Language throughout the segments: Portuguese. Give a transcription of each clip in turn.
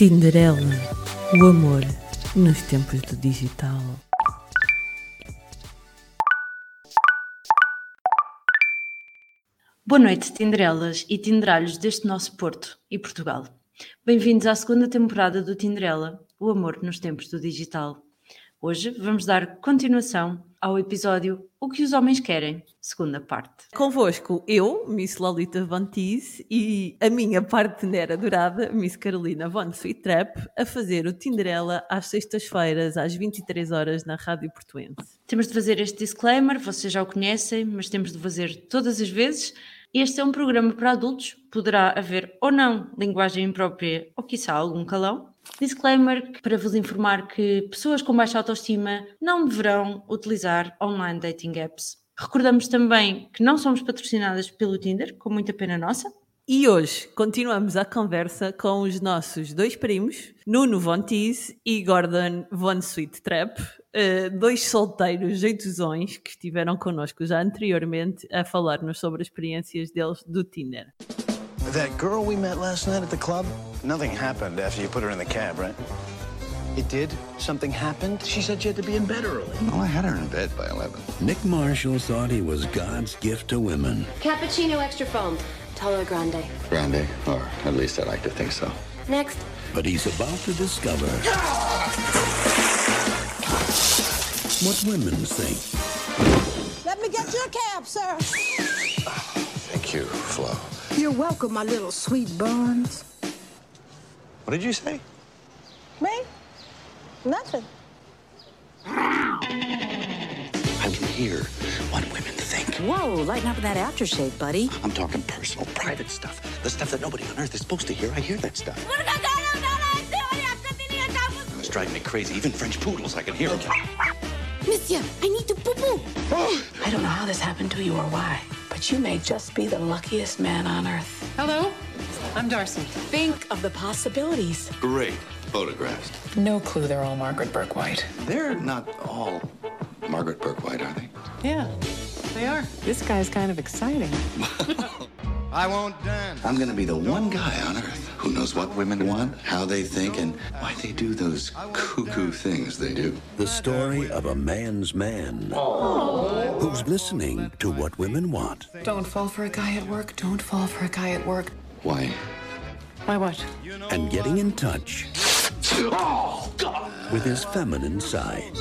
Tinderela, o amor nos tempos do digital. Boa noite, Tinderelas e Tinderalhos deste nosso Porto e Portugal. Bem-vindos à segunda temporada do Tinderela, o amor nos tempos do digital. Hoje vamos dar continuação ao episódio O que os homens querem, segunda parte. Convosco, eu, Miss Lolita Von Teese, e a minha parteneira dourada, Miss Carolina Von Sweet Trap, a fazer o Tinderela às sextas-feiras, às 23 horas, na Rádio Portuense. Temos de fazer este disclaimer, vocês já o conhecem, mas temos de fazer todas as vezes. Este é um programa para adultos, poderá haver ou não linguagem imprópria ou, quiçá, algum calão. Disclaimer para vos informar que pessoas com baixa autoestima não deverão utilizar online dating apps. Recordamos também que não somos patrocinadas pelo Tinder, com muita pena nossa. E hoje continuamos a conversa com os nossos dois primos, Nuno Von Teese e Gordon Von Sweet Trap, uh, dois solteiros jeitosões que estiveram connosco já anteriormente a falar-nos sobre as experiências deles do Tinder. That girl we met last night at the club, nothing happened after you put her in the cab, right? It did? Something happened? She said she had to be in bed early. No, I had her in bed by 11. Nick Marshall thought he was God's gift to women. Cappuccino extra foam. Tolo grande. Grande, or at least I like to think so. Next. But he's about to discover what women think. Let me get you a cab, sir. Thank you, Flo. You're welcome, my little sweet buns. What did you say? Me? Nothing. I can hear what women think. Whoa, lighten up with that aftershave, buddy. I'm talking personal, private stuff. The stuff that nobody on earth is supposed to hear. I hear that stuff. It's driving me crazy. Even French poodles, I can hear them. Monsieur, I need to poo poo. I don't know how this happened to you or why, but you may just be the luckiest man on earth. Hello, I'm Darcy. Think of the possibilities. Great photographs. No clue they're all Margaret Burke White. They're not all Margaret Burke White, are they? Yeah, they are. This guy's kind of exciting. I won't dance. I'm gonna be the one guy on earth who knows what women want, how they think, and why they do those cuckoo things they do. The story of a man's man who's listening to what women want. Don't fall for a guy at work. Don't fall for a guy at work. Why? Why what? And getting in touch with his feminine side.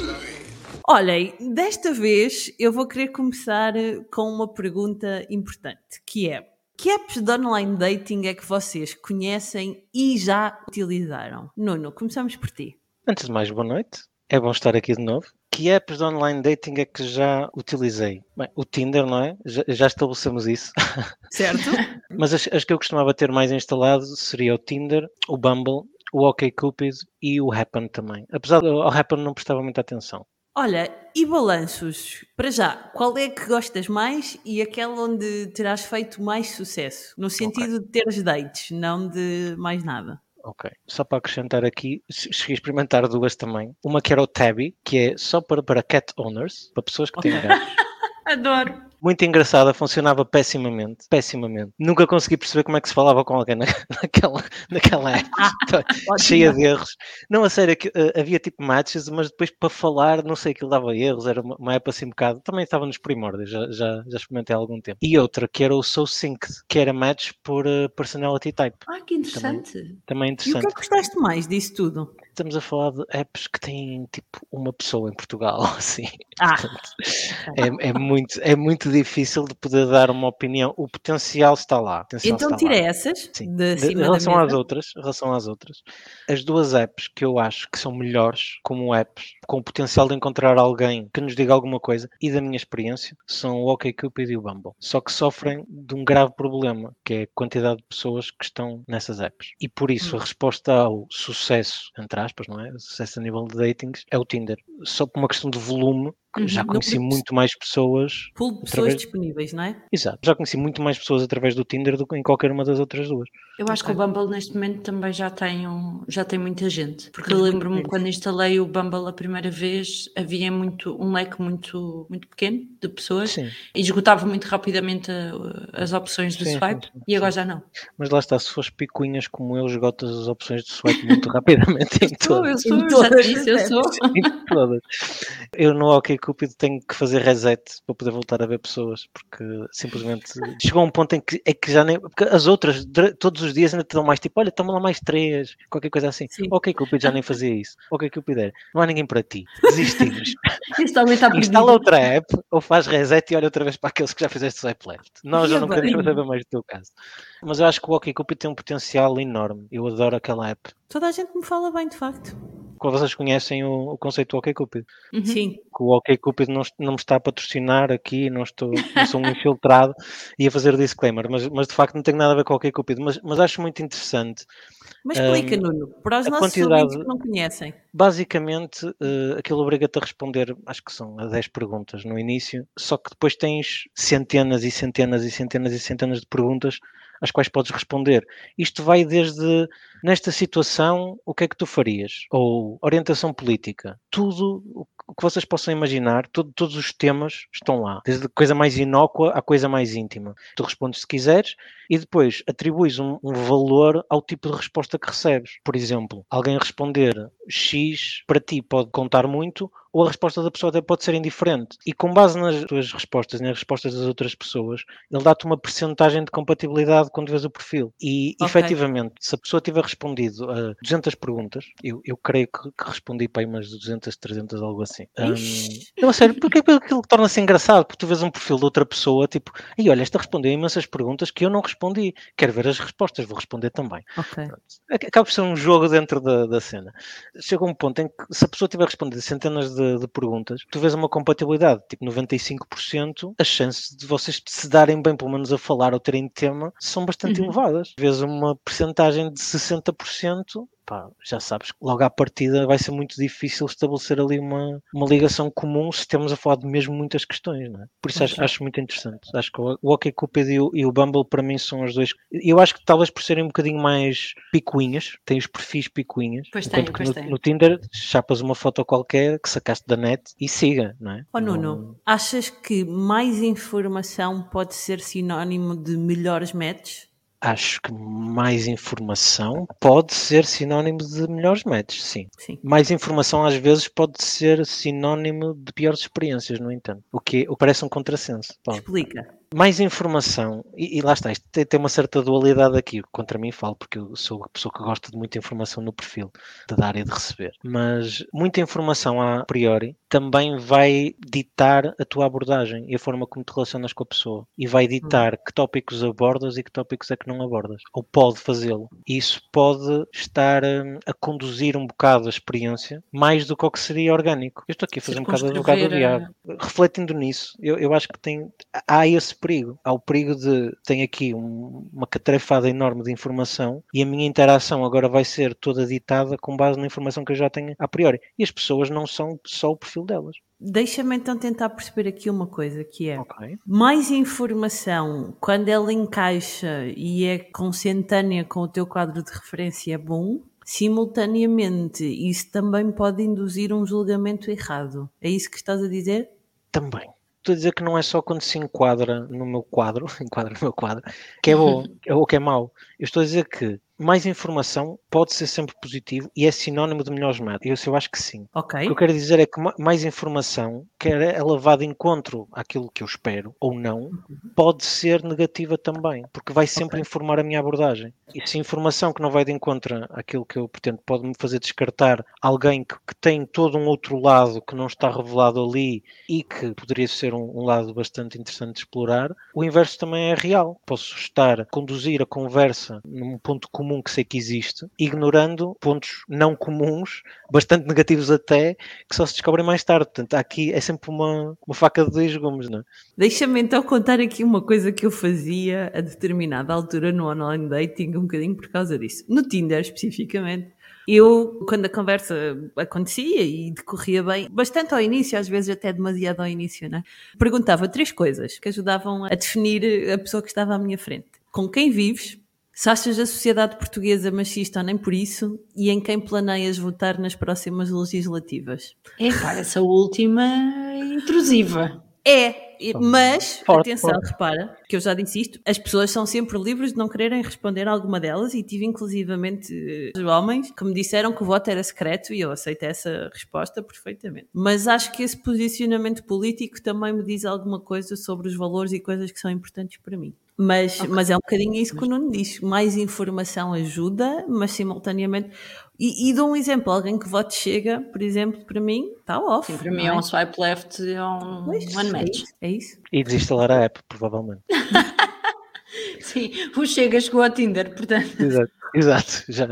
Olhem, desta vez eu vou querer começar eh, com uma pergunta importante, que é que apps de online dating é que vocês conhecem e já utilizaram? Nuno, começamos por ti. Antes de mais, boa noite. É bom estar aqui de novo. Que apps de online dating é que já utilizei? Bem, o Tinder, não é? Já, já estabelecemos isso. Certo? Mas as, as que eu costumava ter mais instalado seria o Tinder, o Bumble, o OkCupid e o Happen também. Apesar do ao Happen não prestava muita atenção. Olha, e balanços? Para já, qual é que gostas mais e aquela onde terás feito mais sucesso? No sentido de teres dates, não de mais nada. Ok. Só para acrescentar aqui, che- cheguei a experimentar duas também. Uma que era o Tabby, que é só para, para cat owners, para pessoas que têm gatos. Adoro! Muito engraçada, funcionava pessimamente. Pessimamente. Nunca consegui perceber como é que se falava com alguém na- naquela, naquela app. cheia de erros. Não, a sério, que, eh, havia tipo matches, mas depois para falar, não sei, aquilo dava erros. Era uma, uma app assim um bocado. Também estava nos primórdios, já, já, já experimentei há algum tempo. E outra que era o So Synced, que era match por eh, personality type. Ah, que interessante! Também E o que interessante. é que gostaste mais disso tudo? Estamos a falar de apps que têm tipo uma pessoa em Portugal, assim. Ah. Portanto, é, é muito, é muito difícil de poder dar uma opinião. O potencial está lá. potencial Então tira essas Sim. de De- cima em relação às outras, em relação às outras, as duas apps que eu acho que são melhores como apps, com o potencial de encontrar alguém que nos diga alguma coisa e da minha experiência, são o OkCupid e o Bumble. Só que sofrem de um grave problema, que é a quantidade de pessoas que estão nessas apps. E por isso a resposta ao sucesso, entre aspas, não é? Sucesso a nível de datings é o Tinder. Só por uma questão de volume já Uhum. conheci Não- muito mais pessoas. Pool de pessoas através- disponíveis, não é? Exato, já conheci muito mais pessoas através do Tinder do que em qualquer uma das outras duas. Eu acho que o Bumble neste momento também já tem, um- já tem muita gente. Porque eu lembro-me quando instalei o Bumble a primeira vez, havia muito, um leque muito, muito pequeno de pessoas Sim. e esgotava muito rapidamente a- as opções do Sim, swipe sim, e agora já não. Mas lá está, se fores picuinhas como eu, esgotas as opções de swipe muito rapidamente em Sou, eu todas. sou, Em já todas te disse, eu sou. Em todas. Eu no OkCupid tenho que fazer reset para poder voltar a ver pessoas, porque simplesmente chegou a um ponto em que é que já nem. Porque as outras, todos os dias ainda te dão mais tipo, olha, toma lá mais três, qualquer coisa assim. Sim. OkCupid já nem fazia isso. OkCupid era, não há ninguém para ti, desistimos. Instala outra app ou faz reset e olha outra vez para aqueles que já fizeste swipe left. Nós já não queremos saber mais do teu caso. Mas eu acho que o OkCupid tem um potencial enorme. Eu adoro aquela app. Toda a gente me fala bem, de facto. Quando vocês conhecem o, o conceito do OkCupid. Uhum. Sim. que o OkCupid não, não me está a patrocinar aqui, não, estou, não sou um infiltrado e a fazer disclaimer, mas, mas de facto não tem nada a ver com o OkCupid, mas, mas acho muito interessante. Mas explica, Hum, Nuno, para os nossos quantidade- que não conhecem. Basicamente, eh, aquilo obriga-te a responder, acho que são a 10 perguntas no início, só que depois tens centenas e centenas e centenas e centenas de perguntas às quais podes responder. Isto vai desde, nesta situação, o que é que tu farias? Ou orientação política. Tudo o que vocês possam imaginar, todo- todos os temas estão lá. Desde coisa mais inócua à coisa mais íntima. Tu respondes se quiseres e depois atribuis um, um valor ao tipo de resposta que recebes. Por exemplo, alguém responder X para ti pode contar muito ou a resposta da pessoa até pode ser indiferente. E com base nas tuas respostas e nas respostas das outras pessoas, ele dá-te uma percentagem de compatibilidade quando vês o perfil. E, Ok. efetivamente, se a pessoa tiver respondido a 200 perguntas, eu, eu creio que, que respondi para aí umas 200, 300, algo assim. Não, a sério, porque aquilo torna-se engraçado, porque tu vês um perfil de outra pessoa, tipo, e olha, esta respondeu imensas perguntas que eu não respondi. Quero ver as respostas, vou responder também. Ok. Ac- Acaba por ser um jogo dentro da, da cena. Chega um ponto em que, se a pessoa tiver respondido centenas de, de perguntas, tu vês uma compatibilidade, tipo 95%, as chances de vocês se darem bem, pelo menos a falar ou terem tema, são bastante Uhum. elevadas. Vês uma percentagem de 60%. Pá, já sabes que logo à partida vai ser muito difícil estabelecer ali uma, uma ligação comum se temos a falar de mesmo muitas questões, não é? Por isso acho, Ok. acho muito interessante. Acho que o o OkCupid e o, e o Bumble para mim são os dois. Eu acho que talvez por serem um bocadinho mais picuinhas, têm os perfis picuinhas. Pois tem, pois no, tem. no Tinder chapas uma foto qualquer que sacaste da net e siga, não é? Ó Não- Nuno, achas que mais informação pode ser sinónimo de melhores matches? Acho que mais informação pode ser sinónimo de melhores matches, sim. Sim. Mais informação às vezes pode ser sinónimo de piores experiências, no entanto. O que, o que parece um contrassenso. Explica. Mais informação, e, e lá está, isto tem, tem uma certa dualidade aqui, contra mim falo, porque eu sou a pessoa que gosta de muita informação no perfil, de dar e de receber. Mas muita informação a priori também vai ditar a tua abordagem e a forma como te relacionas com a pessoa. E vai ditar que tópicos abordas e que tópicos é que não abordas. Ou pode fazê-lo. E isso pode estar hum, a conduzir um bocado a experiência mais do que o que seria orgânico. Eu estou aqui a fazer um bocado de advogado do diabo refletindo nisso, eu, eu acho que tem, há esse perigo. Há o perigo de tem aqui um- uma catrefada enorme de informação e a minha interação agora vai ser toda ditada com base na informação que eu já tenho a priori. E as pessoas não são só o perfil delas. Deixa-me então tentar perceber aqui uma coisa que é Ok. mais informação quando ela encaixa e é consentânea com o teu quadro de referência é bom. Simultaneamente, isso também pode induzir um julgamento errado. É isso que estás a dizer? Também. Estou a dizer que não é só quando se enquadra no meu quadro, enquadra no meu quadro, que é bom ou que é mau. Eu estou a dizer que mais informação pode ser sempre positivo e é sinónimo de melhores métodos. Eu, eu acho que sim. Ok. O que eu quero dizer é que ma- mais informação, quer é levada de encontro àquilo que eu espero ou não, pode ser negativa também, porque vai sempre informar a minha abordagem. E se informação que não vai de encontro àquilo que eu pretendo pode me fazer descartar alguém que, que tem todo um outro lado que não está revelado ali e que poderia ser um, um lado bastante interessante de explorar, o inverso também é real. Posso estar a conduzir a conversa num ponto comum que sei que existe, ignorando pontos não comuns, bastante negativos até, que só se descobrem mais tarde. Portanto, aqui é sempre uma, uma faca de dois gumes, não é? Deixa-me então contar aqui uma coisa que eu fazia a determinada altura no online dating, um bocadinho por causa disso. No Tinder, especificamente, Eu, quando a conversa acontecia e decorria bem, bastante ao início, às vezes até demasiado ao início, né? perguntava três coisas que ajudavam a definir a pessoa que estava à minha frente. Com quem vives? Se achas a sociedade portuguesa machista ou nem por isso, e em quem planeias votar nas próximas legislativas? É, pá, essa última é intrusiva. É, mas, forte, atenção, forte. repara, que eu já disse isto, as pessoas são sempre livres de não quererem responder a alguma delas e tive inclusivamente uh, homens que me disseram que o voto era secreto e eu aceito essa resposta perfeitamente. Mas acho que esse posicionamento político também me diz alguma coisa sobre os valores e coisas que são importantes para mim. Mas, okay. mas é um bocadinho isso que o Nuno diz. Mais informação ajuda, mas simultaneamente. E, e dou um exemplo: alguém que vote chega, por exemplo, para mim, está off. Sim, para mim é? é um swipe left, é um pois, one match. É isso. E desinstalar a app, provavelmente. Sim, o Chega chegou ao Tinder, portanto. Exato, exato. Já.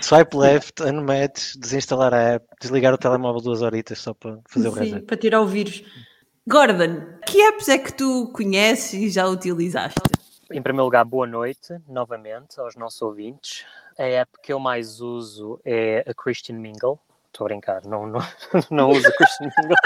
Swipe left, unmatch, desinstalar a app, desligar o telemóvel duas horitas só para fazer o resto. Sim, para tirar o vírus. Gordon, que apps é que tu conheces e já utilizaste? Em primeiro lugar, boa noite novamente aos nossos ouvintes. A app que eu mais uso é a Christian Mingle. Estou a brincar, não, não, não uso a Christian Mingle.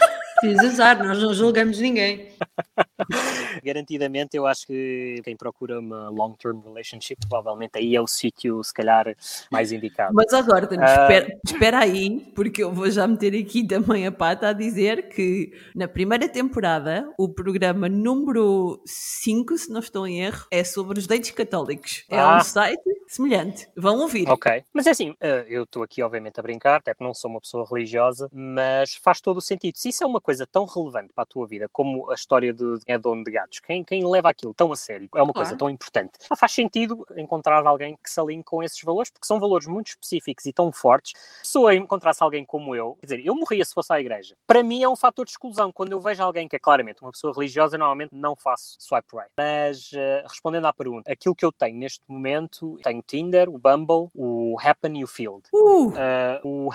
Precisas usar, nós não julgamos ninguém. Garantidamente, eu acho que quem procura uma long-term relationship, provavelmente aí é o sítio, se calhar, mais indicado. Mas agora, uh... espera, espera aí, porque eu vou já meter aqui também a pata a dizer que na primeira temporada, o programa número 5, se não estou em erro, é sobre os dates católicos. É ah. um site semelhante. Vão ouvir. Ok. Mas é assim, eh, eu estou aqui, obviamente, a brincar, até porque não sou uma pessoa religiosa, mas faz todo o sentido. Se isso é uma coisa tão relevante para a tua vida como a história de é dono de gatos, quem, quem leva aquilo tão a sério, é uma coisa tão importante, faz sentido encontrar alguém que se alinhe com esses valores, porque são valores muito específicos e tão fortes. Se eu encontrasse alguém como eu, quer dizer, eu morria se fosse à igreja. Para mim é um fator de exclusão. Quando eu vejo alguém que é claramente uma pessoa religiosa, normalmente não faço swipe right. Mas, uh, respondendo à pergunta, aquilo que eu tenho neste momento, tenho o Tinder, o Bumble, o Happen e o Field. Uh. Uh, o...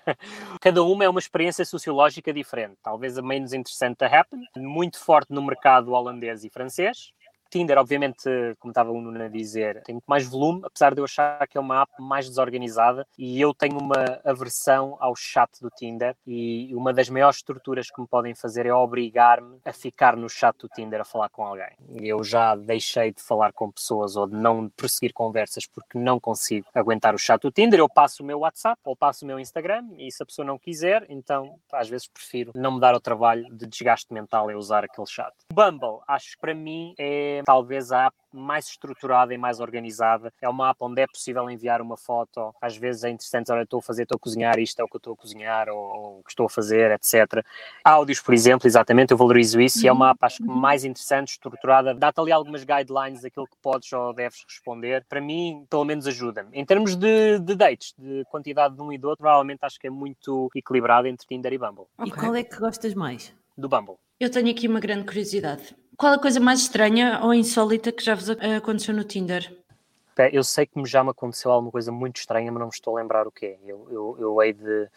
Cada uma é uma experiência sociológica diferente. Talvez a menos interessante a Happen, muito forte no mercado holandês e francês, Tinder, obviamente, como estava o Nuno a dizer, tem muito mais volume, apesar de eu achar que é uma app mais desorganizada e eu tenho uma aversão ao chat do Tinder e uma das maiores estruturas que me podem fazer é obrigar-me a ficar no chat do Tinder a falar com alguém. Eu já deixei de falar com pessoas ou de não prosseguir conversas porque não consigo aguentar o chat do Tinder. Eu passo o meu WhatsApp ou passo o meu Instagram e se a pessoa não quiser, então às vezes prefiro não me dar o trabalho de desgaste mental em usar aquele chat. Bumble, acho que para mim é talvez a app mais estruturada e mais organizada. É uma app onde é possível enviar uma foto. Às vezes é interessante, olha, estou a fazer, estou a cozinhar, isto é o que eu estou a cozinhar, ou, ou o que estou a fazer, etc. Áudios, por exemplo, exatamente, eu valorizo isso e é uma app, acho que mais interessante, estruturada. Dá-te ali algumas guidelines daquilo que podes ou deves responder. Para mim, pelo menos ajuda-me. Em termos de, de, dates, de quantidade de um e do outro, provavelmente acho que é muito equilibrado entre Tinder e Bumble. Okay. E qual é que gostas mais? Do Bumble. Eu tenho aqui uma grande curiosidade. Qual a coisa mais estranha ou insólita que já vos aconteceu no Tinder? Eu sei que já me aconteceu alguma coisa muito estranha, mas não me estou a lembrar o que é. Eu, eu, eu hei de.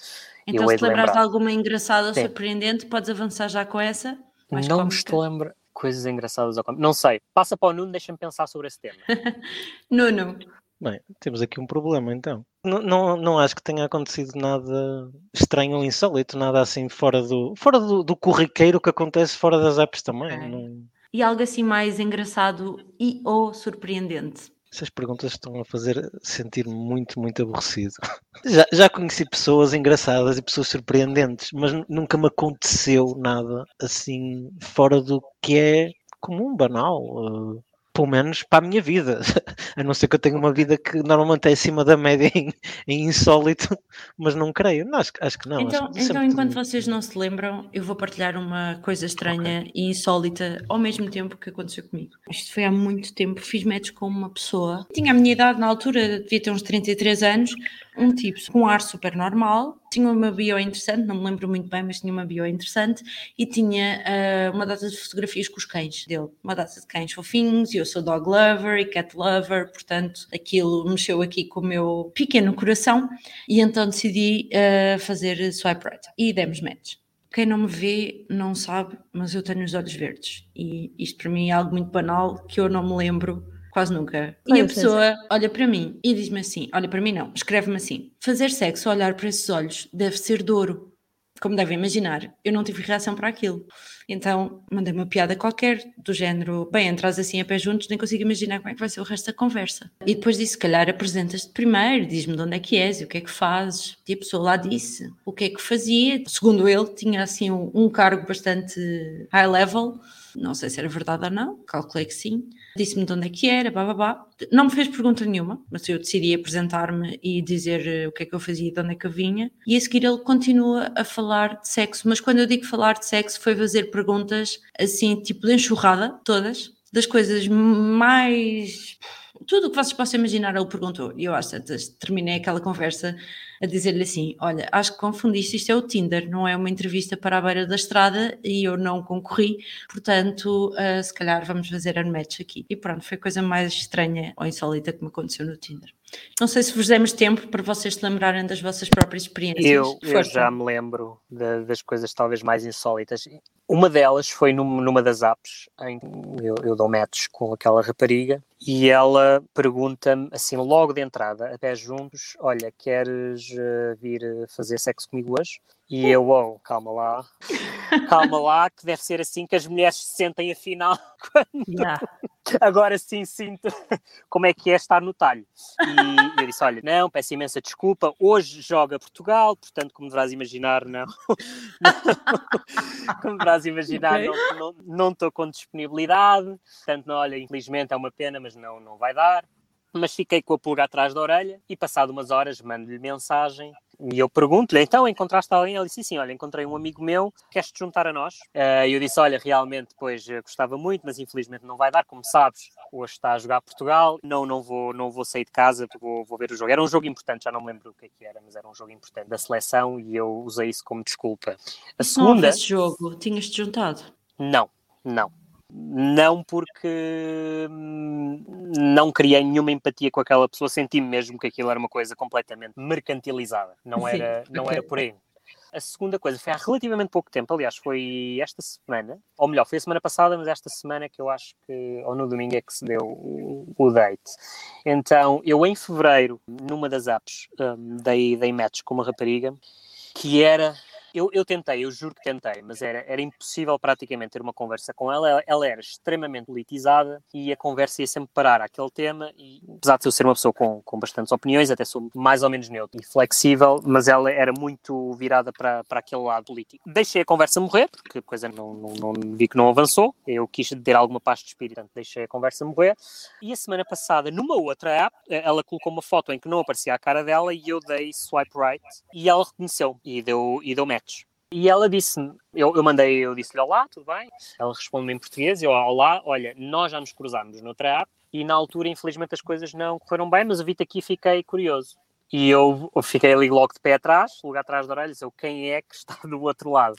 Então, se te lembrar de alguma engraçada ou surpreendente, podes avançar já com essa? Mais não cómica. me estou a lembrar coisas engraçadas ou Não sei. Passa para o Nuno, deixa-me pensar sobre esse tema. Nuno. Bem, temos aqui um problema então. Não, não, não acho que tenha acontecido nada estranho ou insólito, nada assim fora do, fora do, do corriqueiro que acontece fora das apps também. É. Não... E algo assim mais engraçado e ou surpreendente? Essas perguntas estão a fazer sentir-me muito, muito aborrecido. Já, já conheci pessoas engraçadas e pessoas surpreendentes, mas nunca me aconteceu nada assim fora do que é comum, banal. Uh, pelo menos para a minha vida, a não ser que eu tenha uma vida que normalmente é acima da média em, em insólito, mas não creio, não, acho, acho que não. Então, que então enquanto vocês não se lembram, eu vou partilhar uma coisa estranha okay. e insólita ao mesmo tempo que aconteceu comigo. Isto foi há muito tempo, fiz match com uma pessoa, tinha a minha idade na altura, devia ter uns 33 anos, um tipo com um ar super normal, tinha uma bio interessante, não me lembro muito bem, mas tinha uma bio interessante e tinha uh, uma data de fotografias com os cães dele, uma data de cães fofinhos, e eu sou dog lover e cat lover, portanto aquilo mexeu aqui com o meu pequeno coração e então decidi uh, fazer swipe right. E demos match. Quem não me vê não sabe, mas eu tenho os olhos verdes e isto para mim é algo muito banal que eu não me lembro quase nunca. E a pessoa olha para mim e diz-me assim: olha para mim não, escreve-me assim: fazer sexo, olhar para esses olhos, deve ser douro. Como devem imaginar, eu não tive reação para aquilo. Então mandei uma piada qualquer, do género: bem, entras assim a pé juntos, nem consigo imaginar como é que vai ser o resto da conversa. E depois disse: se calhar apresentas-te primeiro, diz-me de onde é que és e o que é que fazes. E a pessoa lá disse o que é que fazia. Segundo ele, tinha assim um, um cargo bastante high level. Não sei se era verdade ou não, calculei que sim. Disse-me de onde é que era, babá. Não me fez pergunta nenhuma, mas eu decidi apresentar-me e dizer eh, o que é que eu fazia e de onde é que eu vinha. E a seguir ele continua a falar de sexo, mas quando eu digo falar de sexo foi fazer perguntas assim, tipo de enxurrada, todas, das coisas mais tudo o que vocês possam imaginar, ele perguntou. E eu acho que terminei aquela conversa a dizer-lhe assim: Olha, acho que confundiste, isto é o Tinder, não é uma entrevista para a beira da estrada e eu não concorri, portanto, uh, se calhar vamos fazer unmatch aqui. E pronto, foi a coisa mais estranha ou insólita que me aconteceu no Tinder. Não sei se vos demos tempo para vocês se lembrarem das vossas próprias experiências. Eu, eu já me lembro de, das coisas talvez mais insólitas. Uma delas foi num, numa das apps, em, eu, eu dou match com aquela rapariga e ela pergunta-me assim logo de entrada, a pé juntos, olha, queres uh, vir fazer sexo comigo hoje? E eu, oh, calma lá, calma lá, que deve ser assim que as mulheres se sentem afinal. Quando... Yeah. Agora sim sinto como é que é estar no talho. E eu disse: Olha, não, peço imensa desculpa. Hoje joga Portugal, portanto, como deverás imaginar, não. como deverás imaginar, okay. não estou com disponibilidade. Portanto, não, olha, infelizmente é uma pena, mas não, não vai dar mas fiquei com a pulga atrás da orelha e passado umas horas mando-lhe mensagem e eu pergunto-lhe, então encontraste alguém? Ele disse, sim, olha, encontrei um amigo meu, queres-te juntar a nós? Uh, eu disse, olha, realmente, pois, gostava muito, mas infelizmente não vai dar, como sabes, hoje está a jogar Portugal, não, não vou, não vou sair de casa, vou, vou ver o jogo. Era um jogo importante, já não me lembro o que, é que era, mas era um jogo importante da seleção e eu usei isso como desculpa. A segunda... Não esse jogo, tinhas-te juntado? Não, não não porque hum, não criei nenhuma empatia com aquela pessoa, senti mesmo que aquilo era uma coisa completamente mercantilizada, não era, Sim, não era por aí. A segunda coisa foi há relativamente pouco tempo, aliás, foi esta semana, ou melhor, foi a semana passada, mas esta semana que eu acho que, ou no domingo é que se deu o, o date. Então, eu em fevereiro, numa das apps, um, dei, dei match com uma rapariga que era eu, eu tentei, eu juro que tentei, mas era, era impossível praticamente ter uma conversa com ela. ela. era extremamente politizada e a conversa ia sempre parar àquele tema. E apesar de eu ser uma pessoa com, com bastantes opiniões, até sou mais ou menos neutro e flexível, mas ela era muito virada para, para aquele lado político. Deixei a conversa morrer, porque a coisa não, não, não vi que não avançou. Eu quis ter alguma paz de espírito, portanto deixei a conversa morrer. E a semana passada, numa outra app, ela colocou uma foto em que não aparecia a cara dela e eu dei swipe right e ela reconheceu e deu, e deu match. E ela disse-me, eu, eu mandei, eu disse-lhe olá, tudo bem? Ela respondeu-me em português, eu olá, olha, nós já nos cruzámos noutra app e na altura, infelizmente, as coisas não correram bem, mas eu vi-te aqui e fiquei curioso. E eu, eu, fiquei ali logo de pé atrás, lugar atrás da orelha, disse, quem é que está do outro lado?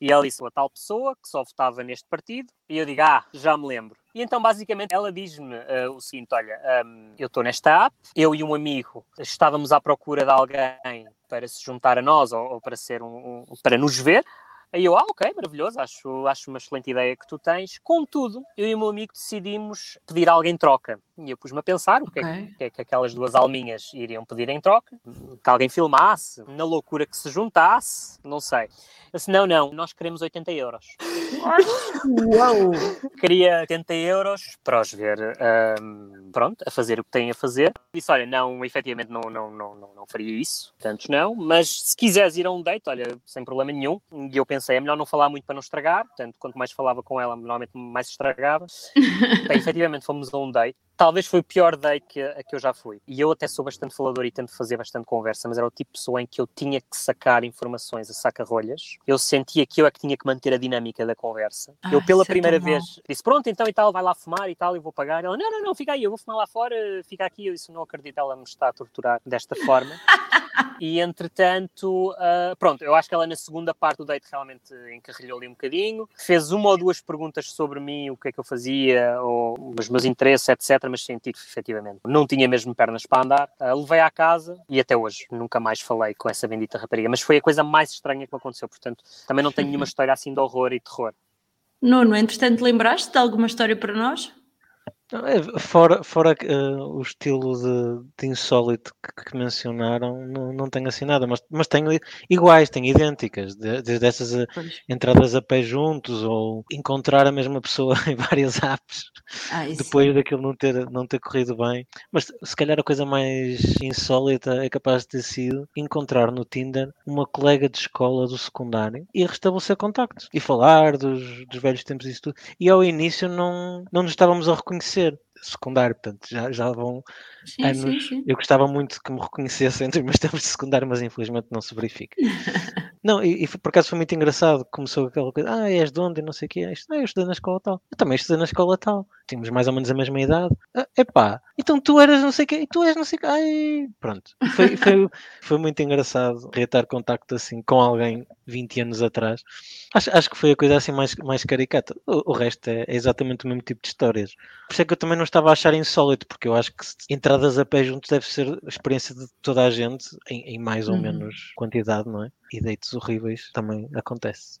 E ela disse, a tal pessoa que só votava neste partido, e eu digo, ah, já me lembro. E então, basicamente, ela diz-me uh, o seguinte: olha, um, eu estou nesta app, eu e um amigo estávamos à procura de alguém para se juntar a nós ou, ou para ser um, um, para nos ver. Aí eu, ah, ok, maravilhoso, acho, acho uma excelente ideia que tu tens. Contudo, eu e o meu amigo decidimos pedir a alguém troca. E eu pus-me a pensar o que, okay. é, que, é que aquelas duas alminhas iriam pedir em troca. Que alguém filmasse, na loucura que se juntasse, não sei. Eu disse, não, não, nós queremos 80 euros. Uau! Queria 80 euros para os ver, um, pronto, a fazer o que têm a fazer. Disse, olha, não, efetivamente não, não, não, não, não faria isso, tantos não, mas se quiseres ir a um date, olha, sem problema nenhum. E eu pensei, é melhor não falar muito para não estragar, portanto, quanto mais falava com ela, normalmente mais estragava. Bem, efetivamente fomos a um date talvez foi o pior date que, a que eu já fui. E eu até sou bastante falador e tento fazer bastante conversa, mas era o tipo de pessoa em que eu tinha que sacar informações a saca-rolhas. Eu sentia que eu é que tinha que manter a dinâmica da conversa. Ah, eu, pela é primeira vez, disse: Pronto, então e tal, vai lá fumar e tal, eu vou pagar. Ela: Não, não, não, fica aí, eu vou fumar lá fora, fica aqui. Eu disse: Não acredito, ela me está a torturar desta forma. e entretanto, uh, pronto, eu acho que ela na segunda parte do date realmente encarrilhou ali um bocadinho, fez uma ou duas perguntas sobre mim, o que é que eu fazia, ou os meus interesses, etc mas senti que efetivamente não tinha mesmo pernas para andar. Uh, levei à casa e até hoje nunca mais falei com essa bendita rapariga. Mas foi a coisa mais estranha que me aconteceu, portanto também não tenho nenhuma história assim de horror e terror. Nuno, entretanto, lembraste de alguma história para nós? É, fora fora uh, o estilo de, de insólito que, que, mencionaram, não, não tenho assim nada, mas, mas tenho iguais, tenho idênticas, desde de, essas uh, entradas a pé juntos ou encontrar a mesma pessoa em várias apps ah, depois daquilo não ter, não ter corrido bem. Mas se calhar a coisa mais insólita é capaz de ter sido encontrar no Tinder uma colega de escola do secundário e restabelecer contacto e falar dos, dos velhos tempos e isso tudo. E ao início não, não nos estávamos a reconhecer secundário, portanto já, já vão sim, anos. Sim, sim. Eu gostava muito que me reconhecessem entre os meus tempos de secundário, mas infelizmente não se verifica. não, e, e, por acaso foi muito engraçado, começou aquela coisa, ah, és de onde? E não sei o quê, ah, eu estudei na escola tal. Eu também estudei na escola tal. Tínhamos mais ou menos a mesma idade. Ah, epá, então tu eras não sei o quê, e tu és não sei o quê. Ai, pronto. Foi, foi, foi muito engraçado reatar contacto assim com alguém 20 anos atrás. Acho, acho que foi a coisa assim mais, mais caricata. O, o resto é, é, exatamente o mesmo tipo de histórias. Por isso é que eu também não estava a achar insólito, porque eu acho que entradas a pé juntos deve ser a experiência de toda a gente, em, em mais ou uhum. menos quantidade, não é? E deitos horríveis também acontece.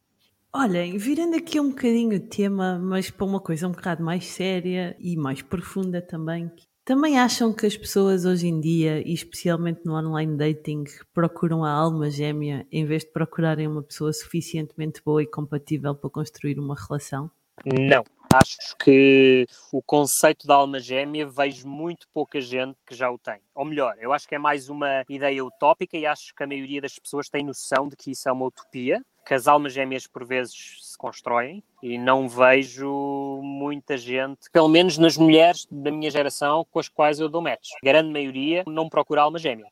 Olhem, virando aqui um bocadinho o tema, mas para uma coisa um bocado mais séria e mais profunda também, também acham que as pessoas hoje em dia, e especialmente no online dating, procuram a alma gêmea em vez de procurarem uma pessoa suficientemente boa e compatível para construir uma relação? Não. Acho que o conceito da alma gêmea vejo muito pouca gente que já o tem. Ou melhor, eu acho que é mais uma ideia utópica e acho que a maioria das pessoas tem noção de que isso é uma utopia que as almas gêmeas por vezes se constroem e não vejo muita gente, pelo menos nas mulheres da minha geração com as quais eu dou match. A grande maioria não procura alma gêmea.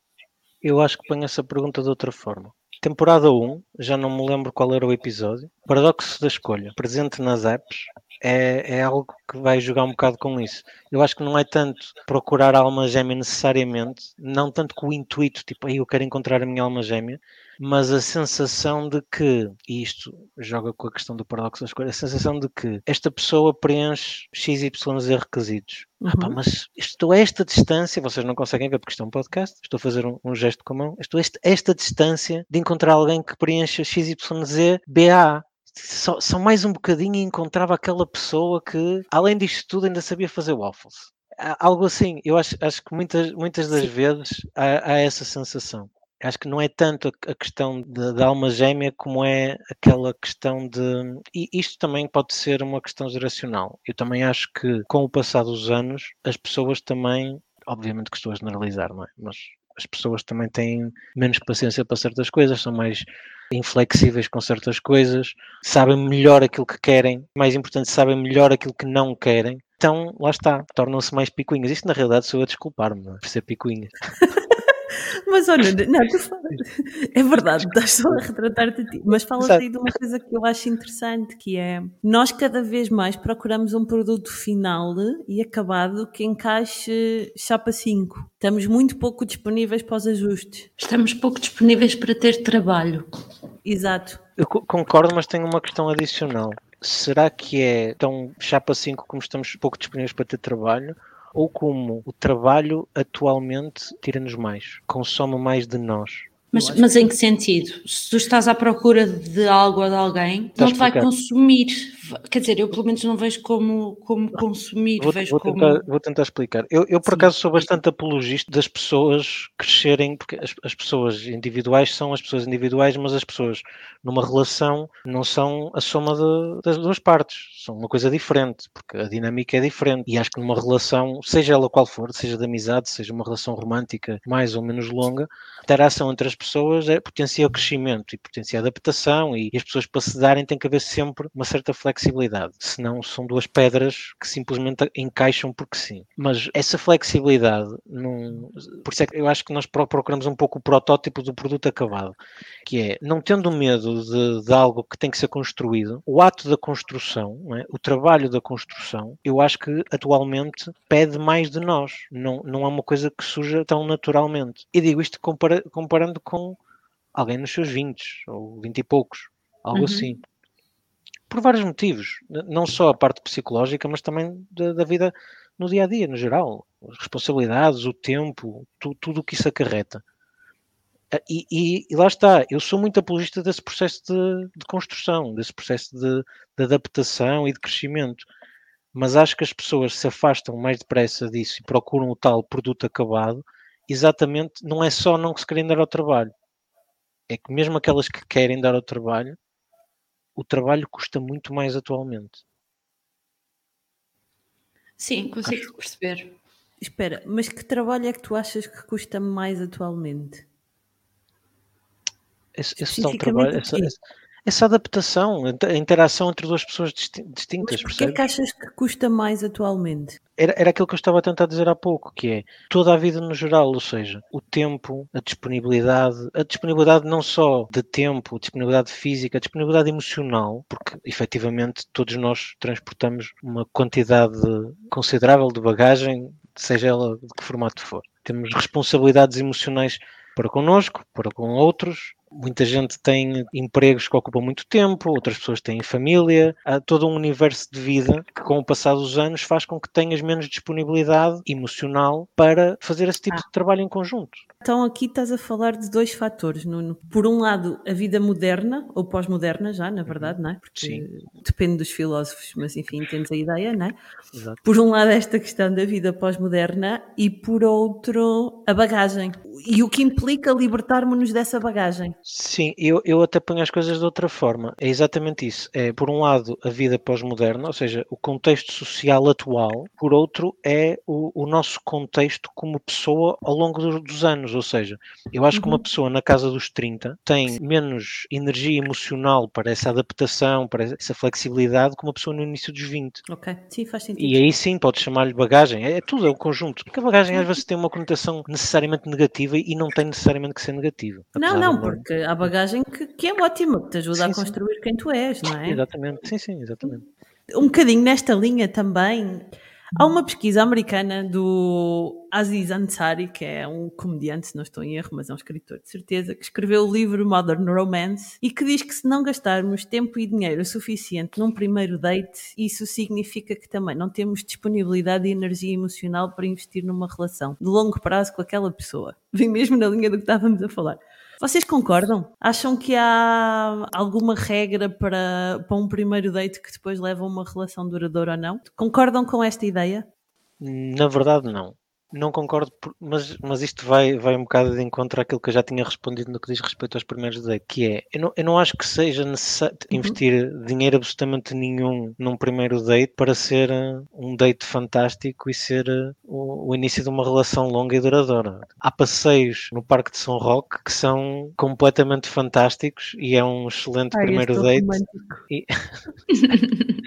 Eu acho que ponho essa pergunta de outra forma. Temporada 1, já não me lembro qual era o episódio. Paradoxo da escolha, presente nas apps, é, é algo que vai jogar um bocado com isso. Eu acho que não é tanto procurar a alma gêmea necessariamente, não tanto com o intuito, tipo, aí eu quero encontrar a minha alma gêmea, mas a sensação de que, e isto joga com a questão do paradoxo da escolha, a sensação de que esta pessoa preenche XYZ requisitos. Uhum. Ah, pá, mas estou a esta distância, vocês não conseguem ver porque isto é um podcast, estou a fazer um, um gesto com a mão, estou a esta, esta distância de encontrar alguém que preencha XYZ BA. Só, só mais um bocadinho e encontrava aquela pessoa que, além disto tudo, ainda sabia fazer waffles algo assim, eu acho, acho que muitas, muitas das Sim. vezes há, há, essa sensação acho que não é tanto a, questão da alma gêmea como é aquela questão de. E isto também pode ser uma questão geracional. Eu também acho que com o passar dos anos as pessoas também, obviamente que estou a generalizar, não é? Mas as pessoas também têm menos paciência para certas coisas, são mais inflexíveis com certas coisas, sabem melhor aquilo que querem, mais importante, sabem melhor aquilo que não querem. Então, lá está, tornam-se mais picuinhas. Isto, na realidade, sou a desculpar-me é? por ser picuinhas. Mas olha, não, tu falas, é verdade, estás só a retratar-te a ti, mas falas aí de uma coisa que eu acho interessante, que é nós cada vez mais procuramos um produto final e acabado que encaixe chapa 5. Estamos muito pouco disponíveis para os ajustes. Estamos pouco disponíveis para ter trabalho. Exato. Eu concordo, mas tenho uma questão adicional. Será que é tão chapa 5 como estamos pouco disponíveis para ter trabalho? Ou como o trabalho atualmente tira-nos mais, consome mais de nós. Mas, mas em que sentido? Se tu estás à procura de algo ou de alguém, não te vai consumir. Quer dizer, eu pelo menos não vejo como, como consumir. Vou, vejo vou, como... tentar, vou tentar explicar. Eu, eu por Sim. acaso, sou bastante apologista das pessoas crescerem, porque as, as pessoas individuais são as pessoas individuais, mas as pessoas numa relação não são a soma de, das duas partes. São uma coisa diferente, porque a dinâmica é diferente. E acho que numa relação, seja ela qual for, seja de amizade, seja uma relação romântica mais ou menos longa, a interação entre as pessoas é, potencia o crescimento e potencia a adaptação e, e as pessoas para se darem tem que haver sempre uma certa flexibilidade, senão são duas pedras que simplesmente encaixam porque sim. Mas essa flexibilidade, não, por isso é que eu acho que nós procuramos um pouco o protótipo do produto acabado, que é não tendo medo de, de algo que tem que ser construído, o ato da construção, é? o trabalho da construção, eu acho que atualmente pede mais de nós, não, não é uma coisa que surja tão naturalmente. E digo isto compara, comparando com alguém nos seus 20 ou 20 e poucos, algo uhum. assim. Por vários motivos, não só a parte psicológica, mas também da, da vida no dia a dia, no geral. As responsabilidades, o tempo, tu, tudo o que isso acarreta. Ah, e, e, e, lá está, eu sou muito apologista desse processo de, de construção, desse processo de, de, adaptação e de crescimento. Mas acho que as pessoas se afastam mais depressa disso e procuram o tal produto acabado, exatamente, não é só não se querem dar ao trabalho. É que mesmo aquelas que querem dar ao trabalho, o trabalho custa muito mais atualmente. Sim, consigo acho... perceber. Espera, mas que trabalho é que tu achas que custa mais atualmente? Esse, esse tal trabalho, essa, essa adaptação, a interação entre duas pessoas distintas. Mas porquê é que achas que custa mais atualmente? Era, era aquilo que eu estava a tentar dizer há pouco, que é toda a vida no geral, ou seja, o tempo, a disponibilidade, a disponibilidade não só de tempo, a disponibilidade física, a disponibilidade emocional, porque efetivamente todos nós transportamos uma quantidade considerável de bagagem, seja ela de que formato for. Temos responsabilidades emocionais para connosco, para com outros, Muita gente tem empregos que ocupam muito tempo, outras pessoas têm família. Há todo um universo de vida que, com o passar dos anos, faz com que tenhas menos disponibilidade emocional para fazer esse tipo ah. de trabalho em conjunto. Então, aqui estás a falar de dois fatores, Nuno. Por um lado, a vida moderna, ou pós-moderna, já, na verdade, não é? Porque Sim. depende dos filósofos, mas enfim, entendes a ideia, não é? Exato. Por um lado, esta questão da vida pós-moderna, e por outro, a bagagem. E o que implica libertar-nos dessa bagagem. Sim, eu, eu até ponho as coisas de outra forma. É exatamente isso. É, por um lado, a vida pós-moderna, ou seja, o contexto social atual. Por outro, é o, o nosso contexto como pessoa ao longo dos, dos anos. Ou seja, eu acho uhum. que uma uhum. pessoa na casa dos 30 tem menos energia emocional para essa adaptação, para essa flexibilidade, que uma pessoa no início dos 20. Ok, sim, faz sentido. E aí sim, pode chamar-lhe bagagem. É, é tudo, é o conjunto. Porque a bagagem às vezes tem uma conotação necessariamente negativa e não tem necessariamente que ser negativa. Não, não, porque há bagagem que, que é ótima, que te ajuda sim, a construir sim. quem tu és, não é? Exatamente, sim, sim, exatamente. Um bocadinho nesta linha também, há uma pesquisa americana do Aziz Ansari, que é um comediante, se não estou em erro, mas é um escritor de certeza, que escreveu o livro Modern Romance e que diz que se não gastarmos tempo e dinheiro suficiente num primeiro date, isso significa que também não temos disponibilidade e energia emocional para investir numa relação de longo prazo com aquela pessoa. Vem mesmo na linha do que estávamos a falar. Vocês concordam? Acham que há alguma regra para, para um primeiro date que depois leva a uma relação duradoura ou não? Concordam com esta ideia? Na verdade, não. Não concordo, mas, mas isto vai, vai um bocado de encontro àquilo que eu já tinha respondido no que diz respeito aos primeiros dates, que é, eu não, eu não acho que seja necessário uhum. investir dinheiro absolutamente nenhum num primeiro date para ser uh, um date fantástico e ser uh, o, o, início de uma relação longa e duradoura. Há passeios no Parque de São Roque que são completamente fantásticos e é um excelente Ai, primeiro date. E...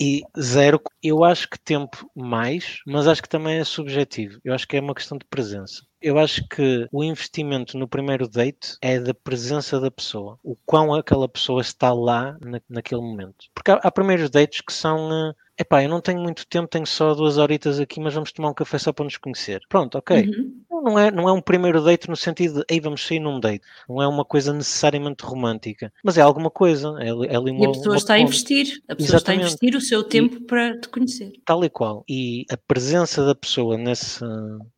E zero, eu acho que tempo mais, mas acho que também é subjetivo. Eu acho que é uma questão de presença. Eu acho que o investimento no primeiro date é da presença da pessoa. O quão aquela pessoa está lá na, naquele momento. Porque há, há primeiros dates que são. Uh, epá, eu não tenho muito tempo, tenho só duas horitas aqui, mas vamos tomar um café só para nos conhecer. Pronto, ok. Uhum não é, não é um primeiro date no sentido de, ei, vamos sair num date. Não é uma coisa necessariamente romântica, mas é alguma coisa. É, é ali uma, e a pessoa está a investir, a pessoa Exatamente. está a investir o seu tempo e, para te conhecer. Tal e qual. E a presença da pessoa nesse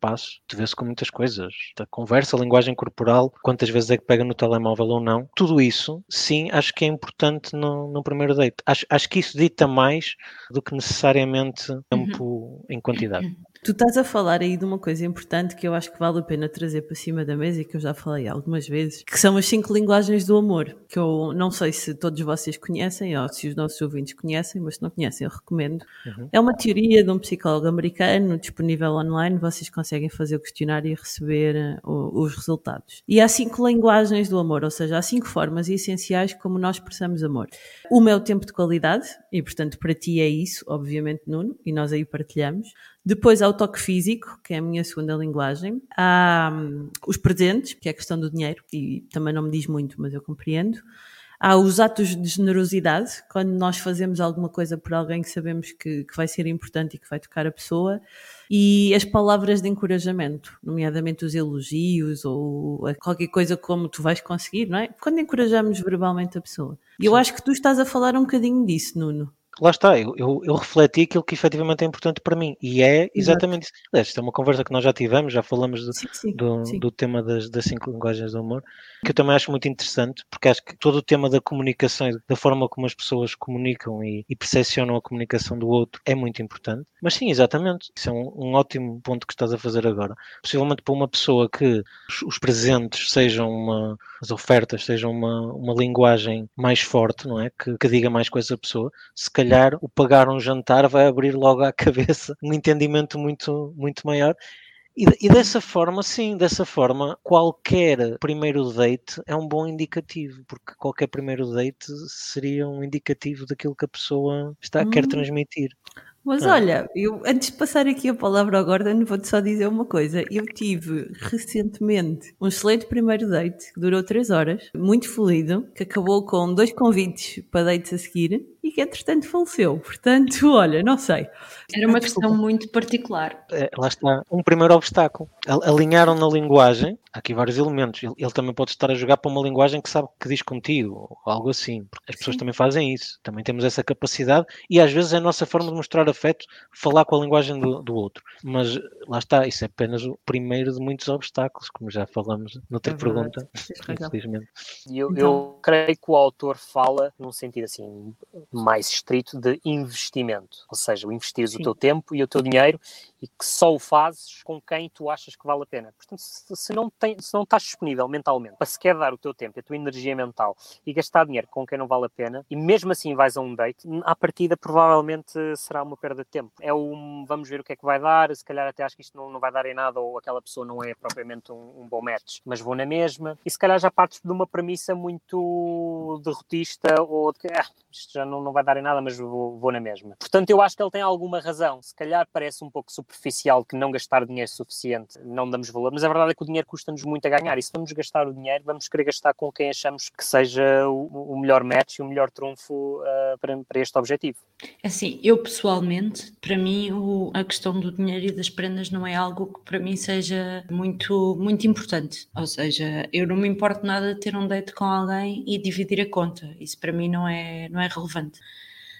passo, te vê-se com muitas coisas. A conversa, a linguagem corporal, quantas vezes é que pega no telemóvel ou não. Tudo isso, sim, acho que é importante no, no primeiro date. Acho, acho que isso dita mais do que necessariamente tempo uhum. em quantidade. Tu estás a falar aí de uma coisa importante que eu acho que vale a pena trazer para cima da mesa e que eu já falei algumas vezes, que são as cinco linguagens do amor, que eu não sei se todos vocês conhecem ou se os nossos ouvintes conhecem, mas se não conhecem eu recomendo. Uhum. É uma teoria de um psicólogo americano disponível online, vocês conseguem fazer o questionário e receber uh, os resultados. E há cinco linguagens do amor, ou seja, há cinco formas essenciais como nós expressamos amor. Uma é o tempo de qualidade, e portanto para ti é isso, obviamente Nuno, e nós aí partilhamos. Depois há o toque físico, que é a minha segunda linguagem. Há um, os presentes, que é a questão do dinheiro, e também não me diz muito, mas eu compreendo. Há os atos de generosidade, quando nós fazemos alguma coisa por alguém que sabemos que, que vai ser importante e que vai tocar a pessoa. E as palavras de encorajamento, nomeadamente os elogios ou qualquer coisa como tu vais conseguir, não é? Quando encorajamos verbalmente a pessoa. E eu acho que tu estás a falar um bocadinho disso, Nuno. Lá está, eu, eu, eu, refleti aquilo que efetivamente é importante para mim e é exatamente Exato. isso. Aliás, isto é uma conversa que nós já tivemos, já falamos do, sim, sim, do, sim. do, tema das, das cinco linguagens do humor, que eu também acho muito interessante, porque acho que todo o tema da comunicação, da forma como as pessoas comunicam e, e percepcionam a comunicação do outro é muito importante. Mas sim, exatamente, isso é um, um ótimo ponto que estás a fazer agora. Possivelmente para uma pessoa que os, os presentes sejam uma, as ofertas sejam uma, uma linguagem mais forte, não é? Que, que diga mais com essa pessoa, se calhar o pagar um jantar vai abrir logo à cabeça um entendimento muito, muito maior. E, e, dessa forma, sim, dessa forma, qualquer primeiro date é um bom indicativo, porque qualquer primeiro date seria um indicativo daquilo que a pessoa está, hum. quer transmitir. Mas ah. olha, eu, antes de passar aqui a palavra ao Gordon, vou-te só dizer uma coisa. Eu tive recentemente um excelente primeiro date que durou três horas, muito fluido, que acabou com dois convites para dates a seguir que entretanto faleceu. Portanto, olha, não sei. Era uma questão muito particular. É, lá está, um primeiro obstáculo. Alinharam na linguagem, há aqui vários elementos. Ele, ele, também pode estar a jogar para uma linguagem que sabe que diz contigo, ou algo assim. Porque as pessoas Sim. também fazem isso. Também temos essa capacidade e às vezes é a nossa forma de mostrar afeto, falar com a linguagem do, do outro. Mas lá está, isso é apenas o primeiro de muitos obstáculos, como já falamos noutra é pergunta, infelizmente. Eu, então... eu creio que o autor fala num sentido assim mais estrito de investimento, ou seja, investires Sim. o teu tempo e o teu dinheiro e que só o fazes com quem tu achas que vale a pena. Portanto, se, se não, tem, se não estás disponível mentalmente para sequer dar o teu tempo, a tua energia mental e gastar dinheiro com quem não vale a pena, e mesmo assim vais a um date, à partida provavelmente será uma perda de tempo. É um vamos ver o que é que vai dar, se calhar até acho que isto não, não vai dar em nada ou aquela pessoa não é propriamente um, um bom match, mas vou na mesma. E se calhar já partes de uma premissa muito derrotista ou de que ah, isto já não, não vai dar em nada, mas vou, vou na mesma. Portanto, eu acho que ele tem alguma razão. Se calhar parece um pouco superficial que não gastar dinheiro suficiente não damos valor, mas a verdade é que o dinheiro custa-nos muito a ganhar e se vamos gastar o dinheiro, vamos querer gastar com quem achamos que seja o, o melhor match e o melhor trunfo uh, para, para, este objetivo. Assim, eu pessoalmente, para mim, o, a questão do dinheiro e das prendas não é algo que para mim seja muito, muito importante. Ou seja, eu não me importo nada de ter um date com alguém e dividir a conta. Isso para mim não é, não é relevante.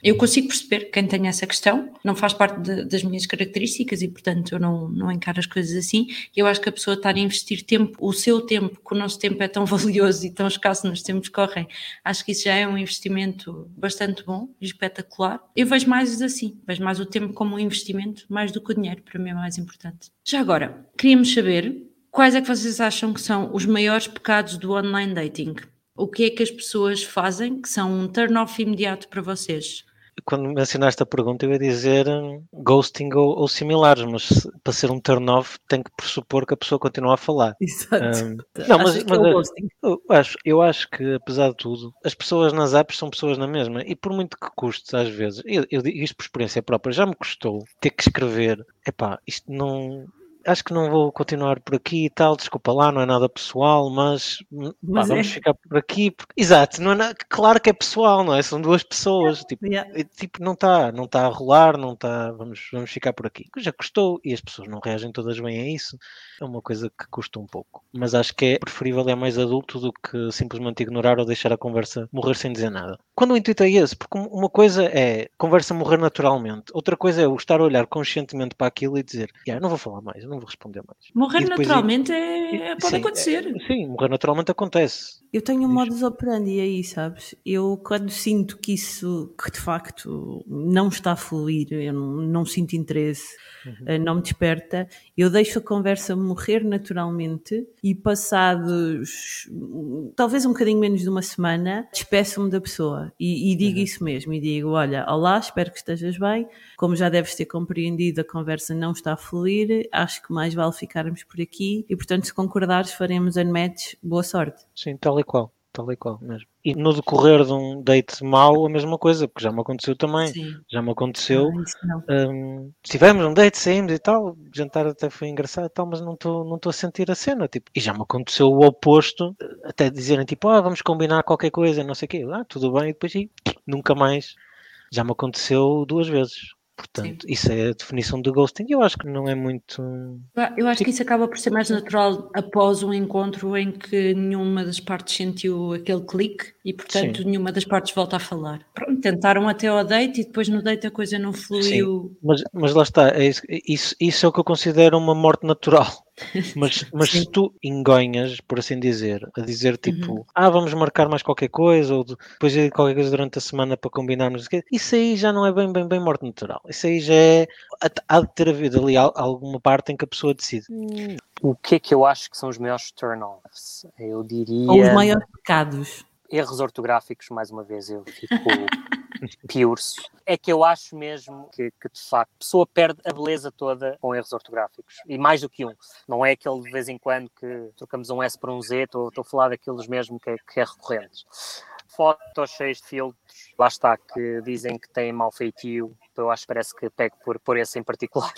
Eu consigo perceber quem tem essa questão, não faz parte de, das minhas características e, portanto, eu não, não encaro as coisas assim. Eu acho que a pessoa estar a investir tempo, o seu tempo, que o nosso tempo é tão valioso e tão escasso nos tempos que correm, acho que isso já é um investimento bastante bom e espetacular. Eu vejo mais assim, vejo mais o tempo como um investimento, mais do que o dinheiro, para mim é mais importante. Já agora, queríamos saber quais é que vocês acham que são os maiores pecados do online dating? O que é que as pessoas fazem que são um turn-off imediato para vocês? quando mencionaste a pergunta, eu ia dizer um, ghosting ou, ou, similares, mas para ser um turn-off tem que pressupor que a pessoa continua a falar. Exato. Um, não, mas, mas é ghosting? Eu, acho, eu acho que, apesar de tudo, as pessoas nas apps são pessoas na mesma, e por muito que custe, às vezes, eu, eu digo isto por experiência própria, já me custou ter que escrever, epá, isto não acho que não vou continuar por aqui e tal, desculpa lá, não é nada pessoal, mas, mas pá, é. vamos ficar por aqui. Porque... Exato, não é nada... claro que é pessoal, não é? São duas pessoas, tipo, yeah. tipo não está não tá a rolar, não está, vamos, vamos ficar por aqui. Já custou e as pessoas não reagem todas bem a isso, é uma coisa que custa um pouco. Mas acho que é preferível, é mais adulto do que simplesmente ignorar ou deixar a conversa morrer sem dizer nada. Quando o intuito é esse, porque uma coisa é conversa morrer naturalmente, outra coisa é o estar a olhar conscientemente para aquilo e dizer, yeah, não vou falar mais, não vou responder mais. Morrer naturalmente é, pode sim, acontecer. É, sim, morrer naturalmente acontece. Eu tenho um modus operandi aí, sabes? Eu quando sinto que isso, que de facto não está a fluir, eu não, não sinto interesse, uhum. Eh, não me desperta, eu deixo a conversa morrer naturalmente e passados talvez um bocadinho menos de uma semana, despeço-me da pessoa e, e digo uhum. isso mesmo, e digo, olha, olá, espero que estejas bem, como já deves ter compreendido, a conversa não está a fluir, acho que mais vale ficarmos por aqui e portanto se concordares faremos unmatch, boa sorte. Sim, tal e qual tal e qual mesmo. E no decorrer de um date mau, a mesma coisa, porque já me aconteceu também. Sim. Já me aconteceu. um, tivemos um date, saímos e tal, o jantar até foi engraçado e tal, mas não estou não a sentir a cena. Tipo, e já me aconteceu o oposto, até dizerem tipo, ah, vamos combinar qualquer coisa, não sei o quê. Ah, tudo bem, e depois e, nunca mais. Já me aconteceu duas vezes. Portanto, Sim. isso é a definição de ghosting. Eu acho que não é muito. Eu acho que isso acaba por ser mais natural após um encontro em que nenhuma das partes sentiu aquele clique e, portanto, Sim. nenhuma das partes volta a falar. Pronto, tentaram até ao date e depois no date a coisa não fluiu. Sim. Mas, mas lá está, é isso, isso é o que eu considero uma morte natural. Mas, mas se tu engonhas, por assim dizer, a dizer tipo, uhum. ah, vamos marcar mais qualquer coisa, ou depois de qualquer coisa durante a semana para combinarmos, isso aí já não é bem, bem, bem morte natural. Isso aí já é. Há de ter havido ali alguma parte em que a pessoa decide. O que é que eu acho que são os maiores turn-offs? Eu diria. Ou os maiores pecados. Erros ortográficos, mais uma vez, eu fico piurso. É que eu acho mesmo que, que, de facto a pessoa perde a beleza toda com erros ortográficos. E mais do que um. Não é aquele de vez em quando que trocamos um S por um Z, estou, a falar daqueles mesmo que, que é recorrente. Fotos cheias de filtros, lá está, que dizem que têm mau feitio. Eu acho que parece que pego por, por esse em particular.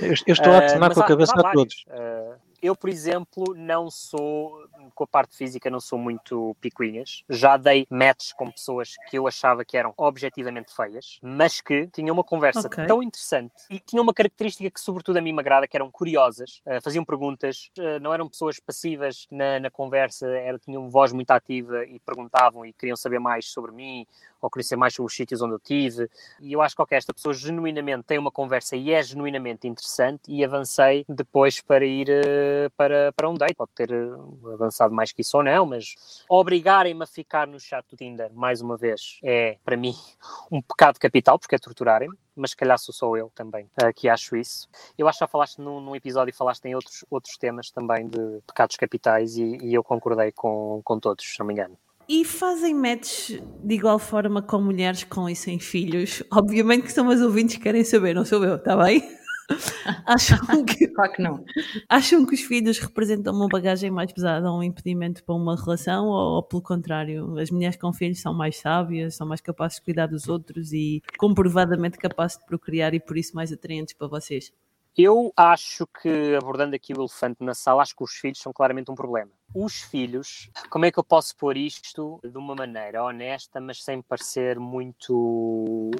Eu, eu estou a atinar uh, com a cabeça a todos. Uh, eu, por exemplo, não sou, com a parte física, não sou muito picuinhas. Já dei matches com pessoas que eu achava que eram objetivamente feias, mas que tinham uma conversa okay. tão interessante e tinham uma característica que, sobretudo, a mim me agrada, que eram curiosas, uh, faziam perguntas, uh, não eram pessoas passivas na, na conversa, era, tinham voz muito ativa e perguntavam e queriam saber mais sobre mim ou conhecer mais sobre os sítios onde eu tive. E eu acho que okay, esta pessoa genuinamente tem uma conversa e é genuinamente interessante e avancei depois para ir uh, para, para um date. Pode ter eh, avançado mais que isso ou não, mas obrigarem-me a ficar no chat do Tinder, mais uma vez, é para mim um pecado capital, porque é torturarem-me mas se calhar sou só eu também uh, que acho isso. Eu acho que já falaste num, num, episódio e falaste em outros, outros temas também de pecados capitais e, e, eu concordei com, com todos, se não me engano. E fazem match de igual forma com mulheres com e sem filhos? Obviamente que são as ouvintes que querem saber, não sou eu, está bem? acham que, claro que não. Acham que os filhos representam uma bagagem mais pesada, um impedimento para uma relação, ou, ou, pelo contrário, as mulheres com filhos são mais sábias, são mais capazes de cuidar dos outros e comprovadamente capazes de procriar e por isso mais atraentes para vocês? Eu acho que, abordando aqui o elefante na sala, acho que os filhos são claramente um problema. Os filhos, como é que eu posso pôr isto de uma maneira honesta, mas sem parecer muito,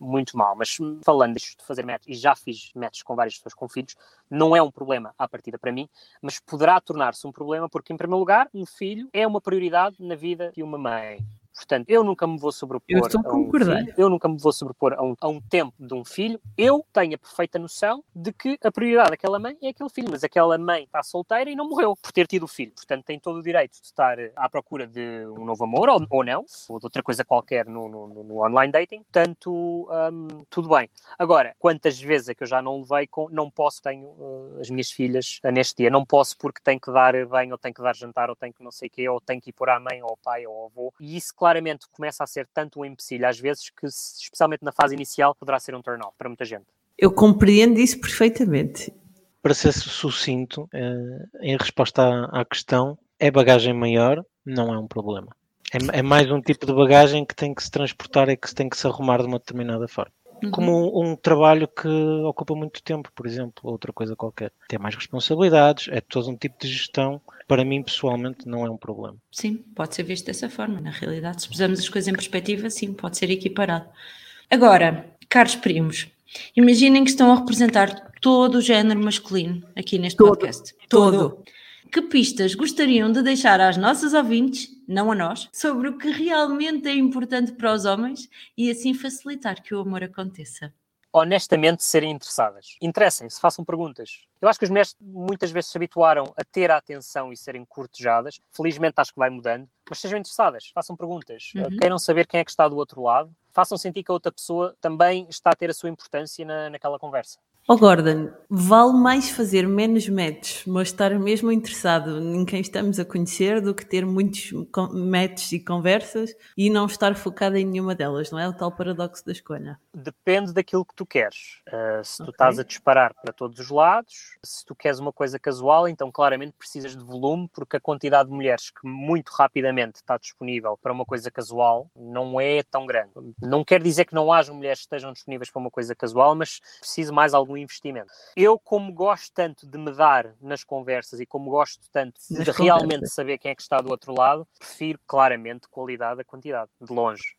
muito mal? Mas falando disto de fazer métodos, e já fiz métodos com várias pessoas com filhos, não é um problema à partida para mim, mas poderá tornar-se um problema porque, em primeiro lugar, um filho é uma prioridade na vida de uma mãe. Portanto, eu nunca me vou sobrepor eu a um filho, eu nunca me vou sobrepor a um, a um tempo de um filho. Eu tenho a perfeita noção de que a prioridade daquela mãe é aquele filho, mas aquela mãe está solteira e não morreu por ter tido o filho. Portanto, tem todo o direito de estar à procura de um novo amor, ou, ou não, ou de outra coisa qualquer no, no, no online dating. Portanto, um, tudo bem. Agora, quantas vezes é que eu já não levei com, não posso, tenho uh, as minhas filhas neste dia, não posso porque tenho que dar bem, ou tenho que dar jantar, ou tenho que não sei o quê, ou tenho que ir por à mãe, ou ao pai, ou ao avô. E isso, claro, claramente começa a ser tanto um empecilho às vezes que, especialmente na fase inicial, poderá ser um turn-off para muita gente. Eu compreendo isso perfeitamente. Para ser sucinto, eh, em resposta à, questão, é bagagem maior, não é um problema. É, é, mais um tipo de bagagem que tem que se transportar e que se tem que se arrumar de uma determinada forma. Uhum. Como um, um, trabalho que ocupa muito tempo, por exemplo, outra coisa qualquer. Tem mais responsabilidades, é todo um tipo de gestão. Para mim, pessoalmente, não é um problema. Sim, pode ser visto dessa forma. Na realidade, se pusermos as coisas em perspectiva, sim, pode ser equiparado. Agora, caros primos, imaginem que estão a representar todo o género masculino aqui neste todo, podcast. Todo. todo. Que pistas gostariam de deixar às nossas ouvintes, não a nós, sobre o que realmente é importante para os homens e assim facilitar que o amor aconteça? honestamente serem interessadas. Interessem-se, façam perguntas. Eu acho que as mulheres muitas vezes se habituaram a ter a atenção e serem cortejadas. Felizmente acho que vai mudando. Mas sejam interessadas, façam perguntas. Uhum. Queiram saber quem é que está do outro lado. Façam sentir que a outra pessoa também está a ter a sua importância na, naquela conversa. Oh Gordon, vale mais fazer menos matches, mas estar mesmo interessado em quem estamos a conhecer do que ter muitos matches e conversas e não estar focado em nenhuma delas, não é o tal paradoxo da escolha? Depende daquilo que tu queres. Uh, se tu estás a disparar para todos os lados, se tu queres uma coisa casual, então claramente precisas de volume, porque a quantidade de mulheres que muito rapidamente está disponível para uma coisa casual não é tão grande. Não quer dizer que não haja mulheres que estejam disponíveis para uma coisa casual, mas preciso mais algum investimento. Eu, como gosto tanto de me dar nas conversas e como gosto tanto de nas realmente conversas. saber quem é que está do outro lado, prefiro claramente qualidade a quantidade, de longe.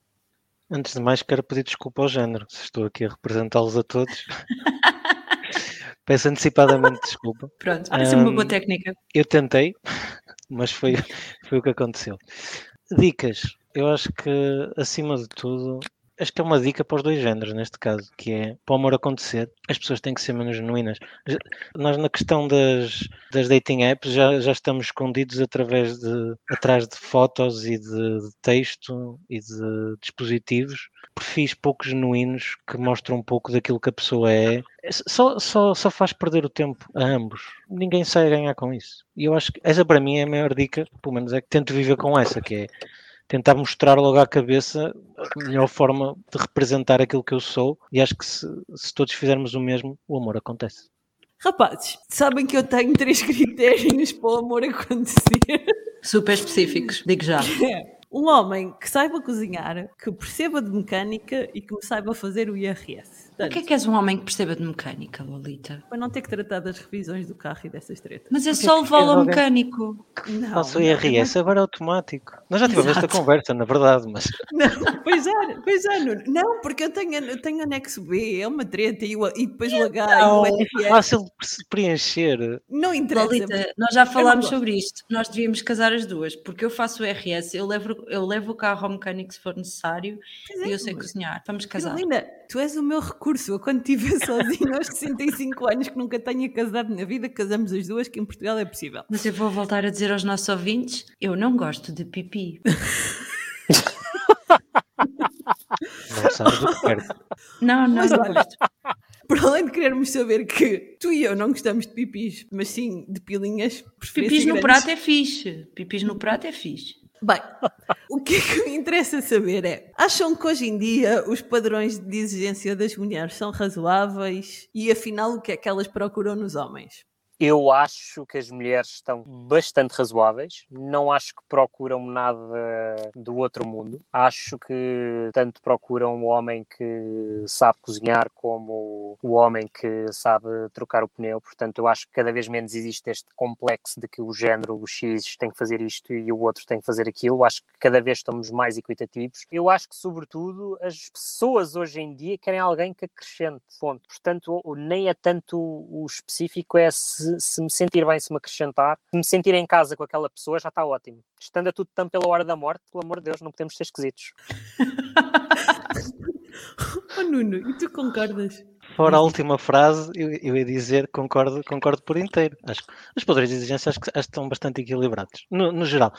Antes de mais, quero pedir desculpa ao género, se estou aqui a representá-los a todos. Peço antecipadamente desculpa. Pronto, parece um, uma boa técnica. Eu tentei, mas foi, foi o que aconteceu. Dicas. Eu acho que, acima de tudo, acho que é uma dica para os dois géneros, neste caso, que é para o amor acontecer, as pessoas têm que ser menos genuínas. Nós, na questão das, das dating apps, já, já estamos escondidos através de, atrás de fotos e de, de texto e de dispositivos, perfis pouco genuínos que mostram um pouco daquilo que a pessoa é. Só, só, só faz perder o tempo a ambos. Ninguém sai a ganhar com isso. E eu acho que essa para mim é a maior dica, pelo menos é que tento viver com essa, que é tentar mostrar logo à cabeça a melhor forma de representar aquilo que eu sou e acho que se, se todos fizermos o mesmo, o amor acontece. Rapazes, sabem que eu tenho três critérios para o amor acontecer. Super específicos, digo já. Um homem que saiba cozinhar, que perceba de mecânica e que me saiba fazer o IRS. Portanto, o que é que és um homem que perceba de mecânica, Lolita? Para não ter que tratar das revisões do carro e dessas tretas. Mas é só levá-lo ao mecânico. Não. Faço o IRS, não. agora é automático. Nós já tivemos esta conversa, na verdade, mas. Não, pois é, pois é, Nuno. Não, porque eu tenho, eu tenho anexo B, é uma treta, e, o, e depois o H não, e o IRS. É fácil de preencher. Não interessa. Lolita, nós já falámos sobre isto. Nós devíamos casar as duas, porque eu faço o IRS, eu levo, eu levo o carro ao mecânico se for necessário é, e eu sei cozinhar. Vamos casar. Linda, tu és o meu recurso. Eu quando estive sozinha aos 65 anos que nunca tenha casado na vida, casamos as duas, que em Portugal é possível. Mas eu vou voltar a dizer aos nossos ouvintes: eu não gosto de pipi. Não. Não, não, mas, não gosto. Por além de querermos saber que tu e eu não gostamos de pipis, mas sim de pilinhas. Pipis no prato é fixe. Pipis no prato é fixe. Bem, o que é que me interessa saber é: acham que hoje em dia os padrões de exigência das mulheres são razoáveis e afinal o que é que elas procuram nos homens? Eu acho que as mulheres estão bastante razoáveis, não acho que procuram nada do outro mundo. Acho que tanto procuram o homem que sabe cozinhar como o homem que sabe trocar o pneu. Portanto, eu acho que cada vez menos existe este complexo de que o género, o X, tem que fazer isto e o outro tem que fazer aquilo. Acho que cada vez estamos mais equitativos. Eu acho que, sobretudo, as pessoas hoje em dia querem alguém que acrescente. Ponto. Portanto, nem é tanto o específico, é se se, me sentir bem, se me acrescentar, se me sentir em casa com aquela pessoa, já está ótimo. Estando a tudo tão pela hora da morte, pelo amor de Deus, não podemos ser esquisitos. oh, Nuno, e tu concordas? Fora a última frase, eu, eu ia dizer concordo, concordo por inteiro. Acho que os padrões de exigência acho que, acho que estão bastante equilibrados, no, no geral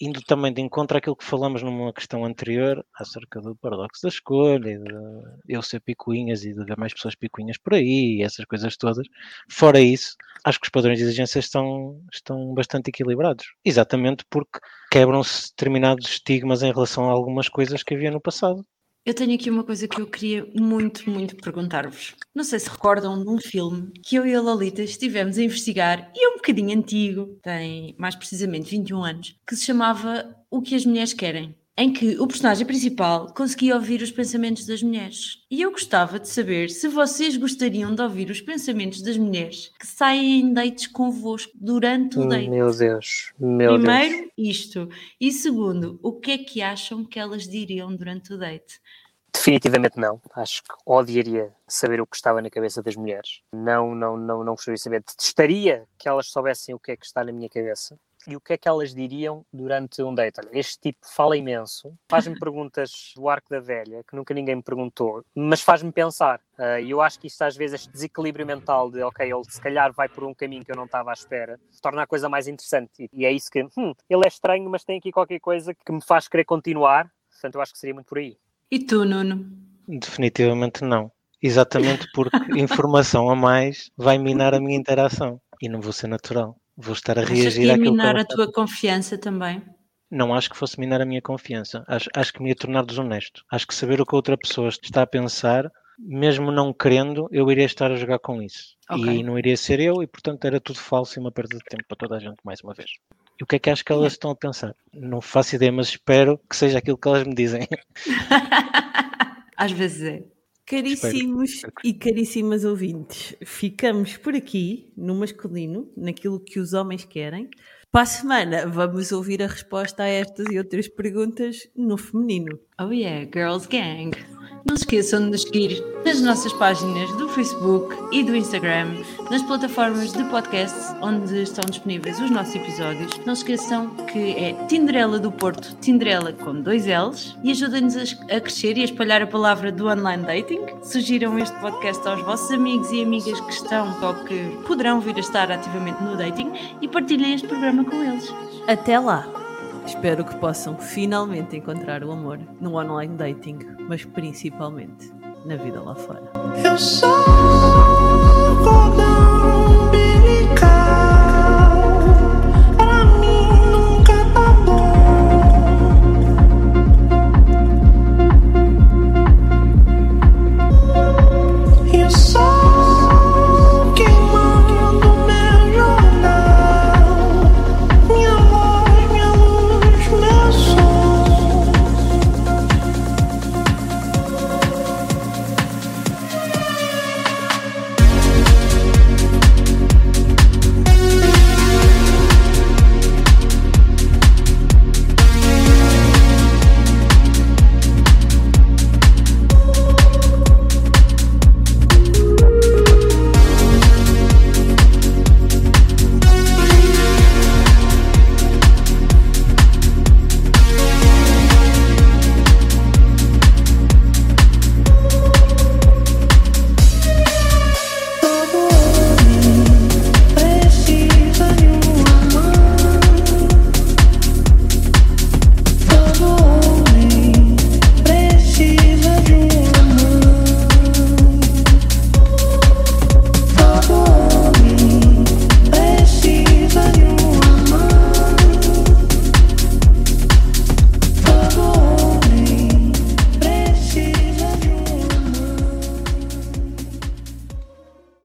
indo também de encontro àquilo que falamos numa questão anterior, acerca do paradoxo da escolha, e de eu ser picuinhas e de ver mais pessoas picuinhas por aí, e essas coisas todas. Fora isso, acho que os padrões de exigência estão, estão bastante equilibrados. Exatamente porque quebram-se determinados estigmas em relação a algumas coisas que havia no passado. Eu tenho aqui uma coisa que eu queria muito, muito perguntar-vos. Não sei se recordam de um filme que eu e a Lolita estivemos a investigar, e é um bocadinho antigo, tem mais precisamente 21 anos, que se chamava O que as Mulheres Querem em que o personagem principal conseguia ouvir os pensamentos das mulheres. E eu gostava de saber se vocês gostariam de ouvir os pensamentos das mulheres que saem em dates convosco durante o date. Meu Deus, meu Primeiro, Deus. isto. E segundo, o que é que acham que elas diriam durante o date? Definitivamente não. Acho que odiaria saber o que estava na cabeça das mulheres. Não, não, não, não gostaria de saber. Detestaria que elas soubessem o que é que está na minha cabeça e o que é que elas diriam durante um date. Olha, este tipo fala imenso, faz-me perguntas do arco da velha, que nunca ninguém me perguntou, mas faz-me pensar. Ah, e uh, eu acho que isto às vezes, este desequilíbrio mental de, ok, ele se calhar vai por um caminho que eu não estava à espera, torna a coisa mais interessante. E, e é isso que, hum, ele é estranho, mas tem aqui qualquer coisa que me faz querer continuar. Portanto, eu acho que seria muito por aí. E tu, Nuno? Definitivamente não. Exatamente porque informação a mais vai minar a minha interação e não vou ser natural. Vou estar a reagir àquilo que minar a tua confiança também? Não acho que fosse minar a minha confiança. Acho, acho que me ia tornar desonesto. Acho que saber o que a outra pessoa está a pensar, mesmo não querendo, eu iria estar a jogar com isso. Okay. E não iria ser eu, e portanto era tudo falso e uma perda de tempo para toda a gente, mais uma vez. E o que é que acho que elas estão a pensar? Não faço ideia, mas espero que seja aquilo que elas me dizem. Às vezes é. Caríssimos Espero. e caríssimas ouvintes, ficamos por aqui no masculino, naquilo que os homens querem. Para a semana, vamos ouvir a resposta a estas e outras perguntas no feminino. Oh yeah, Girls Gang! Não se esqueçam de nos seguir nas nossas páginas do Facebook e do Instagram, nas plataformas de podcast onde estão disponíveis os nossos episódios. Não se esqueçam que é Tinderela do Porto, Tinderela com dois L's, e ajudem-nos a crescer e a espalhar a palavra do online dating. Sugiram este podcast aos vossos amigos e amigas que estão ou que poderão vir a estar ativamente no dating e partilhem este programa com eles. Até lá! Espero que possam finalmente encontrar o amor no online dating, mas principalmente na vida lá fora. Eu sou